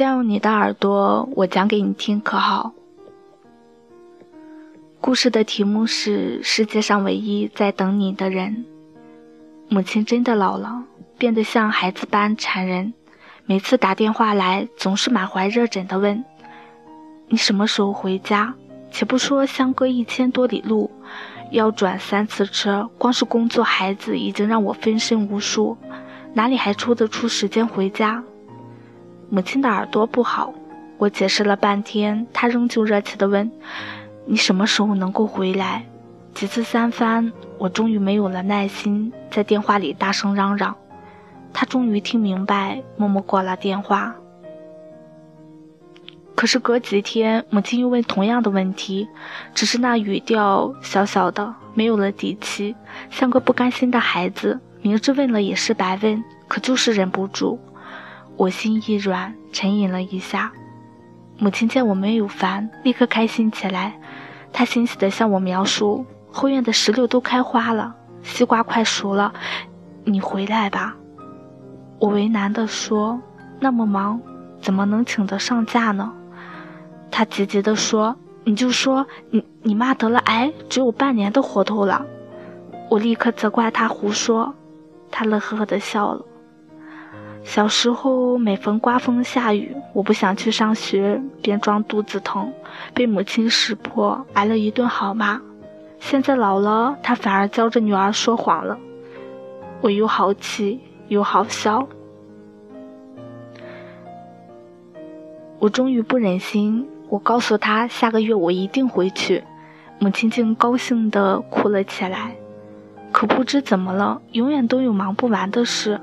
这样，你的耳朵我讲给你听，可好？故事的题目是《世界上唯一在等你的人》。母亲真的老了，变得像孩子般缠人。每次打电话来，总是满怀热忱地问：“你什么时候回家？”且不说相隔一千多里路，要转三次车，光是工作、孩子已经让我分身无术，哪里还抽得出时间回家？母亲的耳朵不好，我解释了半天，她仍旧热切地问：“你什么时候能够回来？”几次三番，我终于没有了耐心，在电话里大声嚷嚷。她终于听明白，默默挂了电话。可是隔几天，母亲又问同样的问题，只是那语调小小的，没有了底气，像个不甘心的孩子。明知问了也是白问，可就是忍不住。我心一软，沉吟了一下。母亲见我没有烦，立刻开心起来。她欣喜地向我描述：后院的石榴都开花了，西瓜快熟了，你回来吧。我为难地说：“那么忙，怎么能请得上假呢？”她急急地说：“你就说你你妈得了癌，只有半年的活头了。”我立刻责怪她胡说。她乐呵呵地笑了。小时候，每逢刮风下雨，我不想去上学，便装肚子疼，被母亲识破，挨了一顿好骂。现在老了，她反而教着女儿说谎了，我又好气又好笑。我终于不忍心，我告诉她下个月我一定回去。母亲竟高兴地哭了起来。可不知怎么了，永远都有忙不完的事。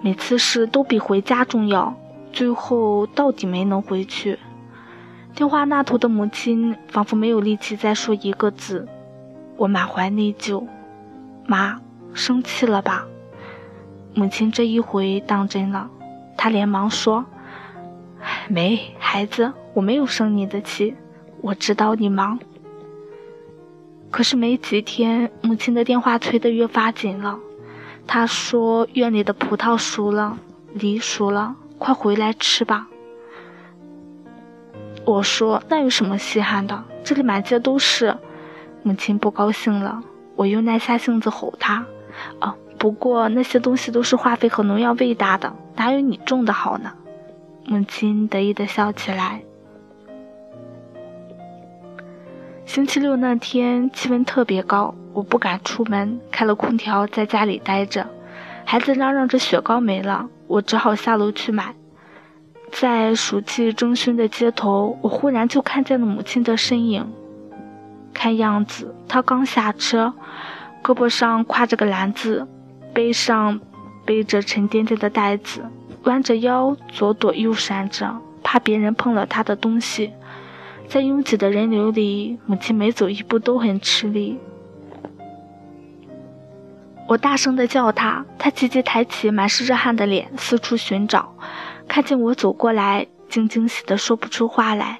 每次事都比回家重要，最后到底没能回去。电话那头的母亲仿佛没有力气再说一个字，我满怀内疚。妈，生气了吧？母亲这一回当真了，她连忙说：“没，孩子，我没有生你的气，我知道你忙。”可是没几天，母亲的电话催得越发紧了。他说：“院里的葡萄熟了，梨熟了，快回来吃吧。”我说：“那有什么稀罕的？这里满街都是。”母亲不高兴了，我又耐下性子吼他：“哦，不过那些东西都是化肥和农药喂大的，哪有你种的好呢？”母亲得意地笑起来。星期六那天气温特别高，我不敢出门，开了空调在家里待着。孩子嚷嚷着雪糕没了，我只好下楼去买。在暑气蒸熏的街头，我忽然就看见了母亲的身影。看样子她刚下车，胳膊上挎着个篮子，背上背着沉甸甸的袋子，弯着腰左躲右闪着，怕别人碰了她的东西。在拥挤的人流里，母亲每走一步都很吃力。我大声地叫她，她急急抬起满是热汗的脸，四处寻找。看见我走过来，竟惊喜得说不出话来。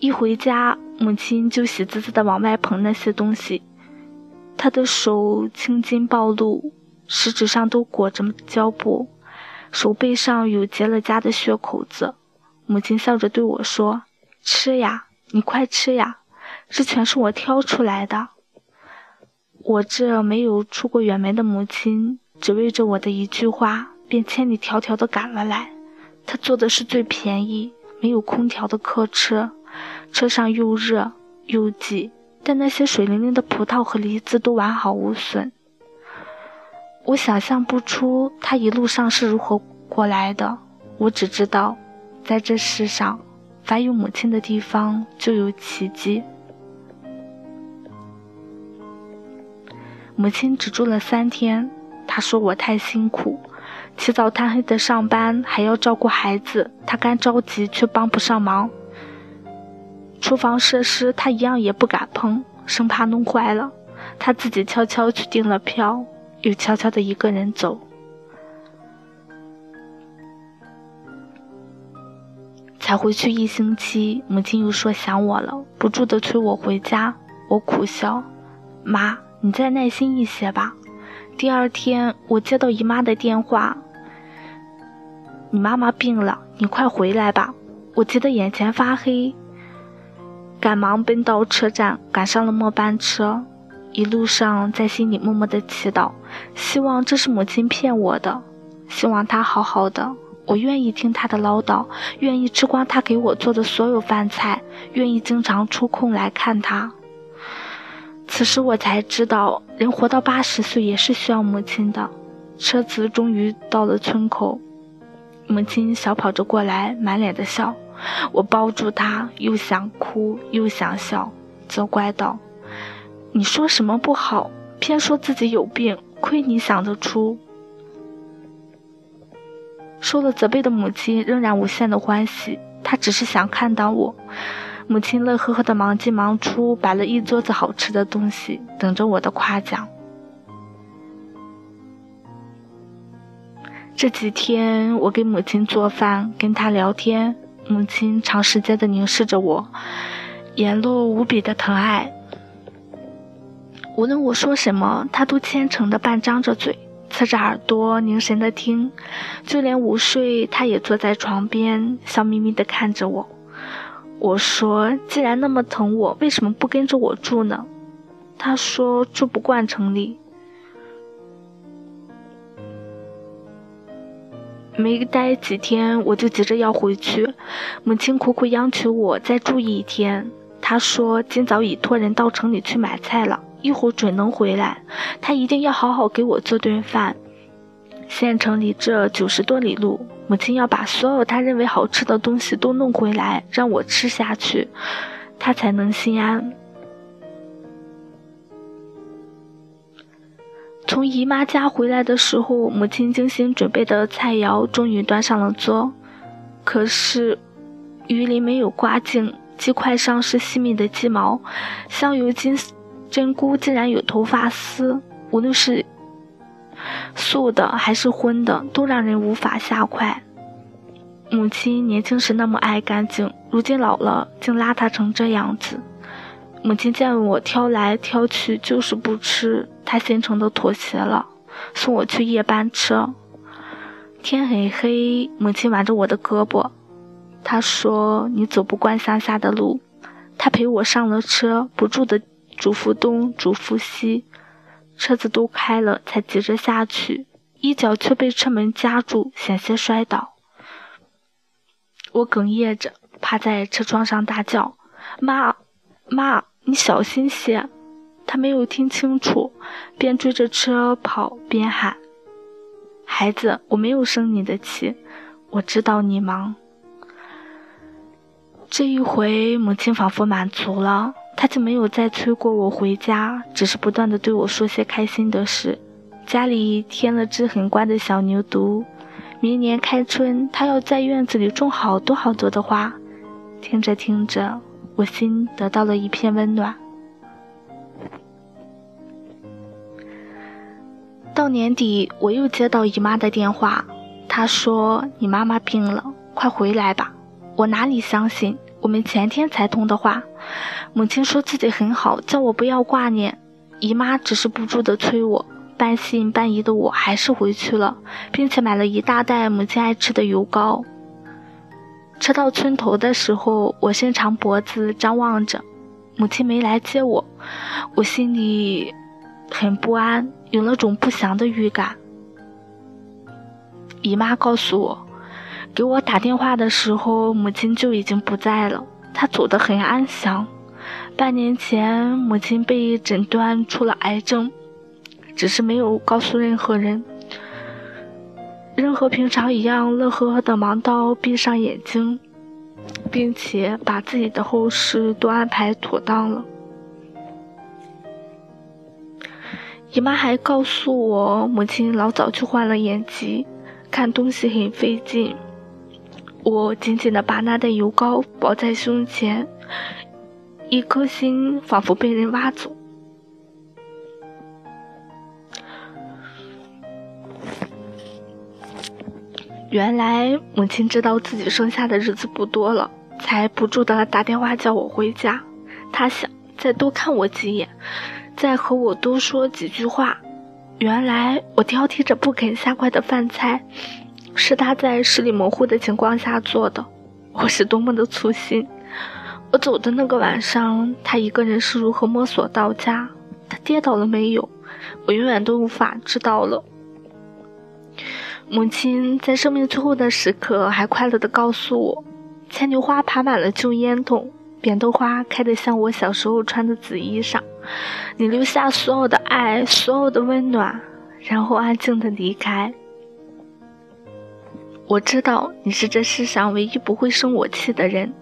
一回家，母亲就喜滋滋地往外捧那些东西。她的手青筋暴露，食指上都裹着胶布，手背上有结了痂的血口子。母亲笑着对我说。吃呀，你快吃呀！这全是我挑出来的。我这没有出过远门的母亲，只为着我的一句话，便千里迢迢的赶了来。她坐的是最便宜、没有空调的客车，车上又热又挤，但那些水灵灵的葡萄和梨子都完好无损。我想象不出她一路上是如何过来的，我只知道，在这世上。凡有母亲的地方，就有奇迹。母亲只住了三天，她说我太辛苦，起早贪黑的上班，还要照顾孩子，她干着急却帮不上忙。厨房设施她一样也不敢碰，生怕弄坏了。她自己悄悄去订了票，又悄悄的一个人走。才回去一星期，母亲又说想我了，不住地催我回家。我苦笑：“妈，你再耐心一些吧。”第二天，我接到姨妈的电话：“你妈妈病了，你快回来吧！”我急得眼前发黑，赶忙奔到车站，赶上了末班车。一路上在心里默默的祈祷，希望这是母亲骗我的，希望她好好的。我愿意听她的唠叨，愿意吃光她给我做的所有饭菜，愿意经常抽空来看她。此时我才知道，人活到八十岁也是需要母亲的。车子终于到了村口，母亲小跑着过来，满脸的笑。我抱住她，又想哭又想笑，责怪道。你说什么不好，偏说自己有病，亏你想得出。受了责备的母亲仍然无限的欢喜，她只是想看到我。母亲乐呵呵的忙进忙出，摆了一桌子好吃的东西，等着我的夸奖。这几天我给母亲做饭，跟她聊天，母亲长时间的凝视着我，眼露无比的疼爱。无论我说什么，他都虔诚的半张着嘴，侧着耳朵凝神的听。就连午睡，他也坐在床边，笑眯眯的看着我。我说：“既然那么疼我，为什么不跟着我住呢？”他说：“住不惯城里。”没待几天，我就急着要回去。母亲苦苦央求我再住一天。他说：“今早已托人到城里去买菜了。”一会儿准能回来，他一定要好好给我做顿饭。县城离这九十多里路，母亲要把所有他认为好吃的东西都弄回来让我吃下去，他才能心安。从姨妈家回来的时候，母亲精心准备的菜肴终于端上了桌，可是鱼鳞没有刮净，鸡块上是细密的鸡毛，香油精。真菇竟然有头发丝，无论是素的还是荤的，都让人无法下筷。母亲年轻时那么爱干净，如今老了竟邋遢成这样子。母亲见我挑来挑去就是不吃，她心诚的妥协了，送我去夜班车。天很黑，母亲挽着我的胳膊，她说：“你走不惯乡下的路。”她陪我上了车，不住的。嘱咐东，嘱咐西，车子都开了，才急着下去，一脚却被车门夹住，险些摔倒。我哽咽着，趴在车窗上大叫：“妈，妈，你小心些！”他没有听清楚，边追着车跑边喊：“孩子，我没有生你的气，我知道你忙。”这一回，母亲仿佛满足了。他就没有再催过我回家，只是不断的对我说些开心的事。家里添了只很乖的小牛犊，明年开春，他要在院子里种好多好多的花。听着听着，我心得到了一片温暖。到年底，我又接到姨妈的电话，她说：“你妈妈病了，快回来吧。”我哪里相信？我们前天才通的话。母亲说自己很好，叫我不要挂念。姨妈只是不住的催我，半信半疑的我还是回去了，并且买了一大袋母亲爱吃的油糕。车到村头的时候，我伸长脖子张望着，母亲没来接我，我心里很不安，有了种不祥的预感。姨妈告诉我，给我打电话的时候，母亲就已经不在了，她走得很安详。半年前，母亲被诊断出了癌症，只是没有告诉任何人。人和平常一样，乐呵呵的忙到闭上眼睛，并且把自己的后事都安排妥当了。姨妈还告诉我，母亲老早就患了眼疾，看东西很费劲。我紧紧的把那袋油膏抱在胸前。一颗心仿佛被人挖走。原来母亲知道自己剩下的日子不多了，才不住的打电话叫我回家。她想再多看我几眼，再和我多说几句话。原来我挑剔着不肯下筷的饭菜，是他在视力模糊的情况下做的。我是多么的粗心！我走的那个晚上，他一个人是如何摸索到家？他跌倒了没有？我永远都无法知道了。母亲在生命最后的时刻，还快乐地告诉我：牵牛花爬满了旧烟筒，扁豆花开得像我小时候穿的紫衣裳。你留下所有的爱，所有的温暖，然后安静地离开。我知道你是这世上唯一不会生我气的人，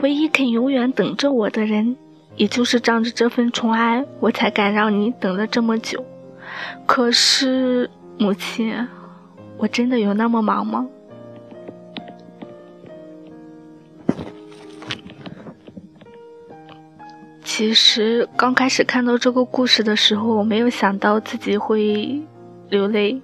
唯一肯永远等着我的人。也就是仗着这份宠爱，我才敢让你等了这么久。可是，母亲。我真的有那么忙吗？其实刚开始看到这个故事的时候，我没有想到自己会流泪。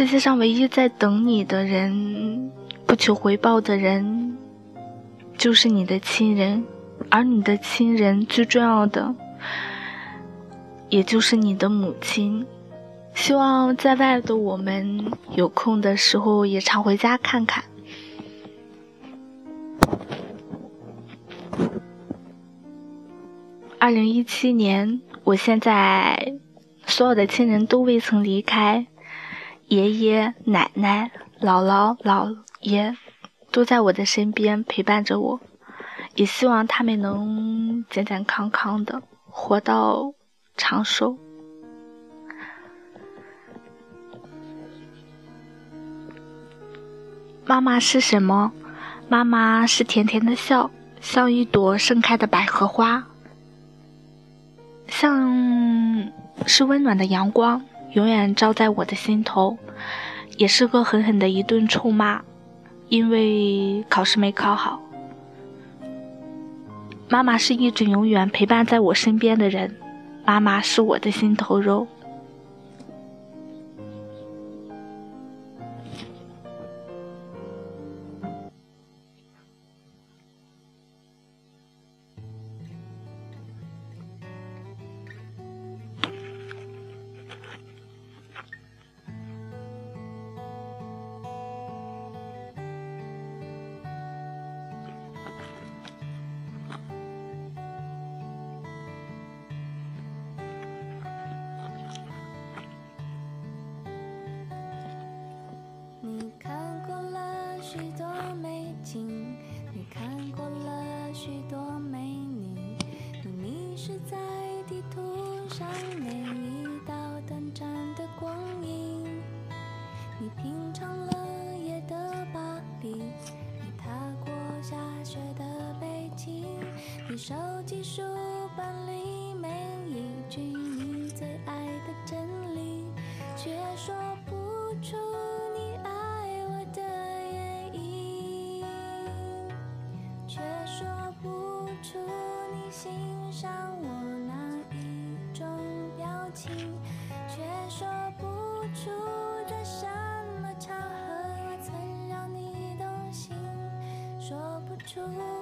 世界上唯一在等你的人，不求回报的人，就是你的亲人。而你的亲人最重要的，也就是你的母亲。希望在外的我们有空的时候也常回家看看。二零一七年，我现在所有的亲人都未曾离开，爷爷奶奶、姥姥姥爷都在我的身边陪伴着我。也希望他们能健健康康的活到长寿。妈妈是什么？妈妈是甜甜的笑，像一朵盛开的百合花，像是温暖的阳光，永远照在我的心头。也是个狠狠的一顿臭骂，因为考试没考好。妈妈是一直永远陪伴在我身边的人，妈妈是我的心头肉。么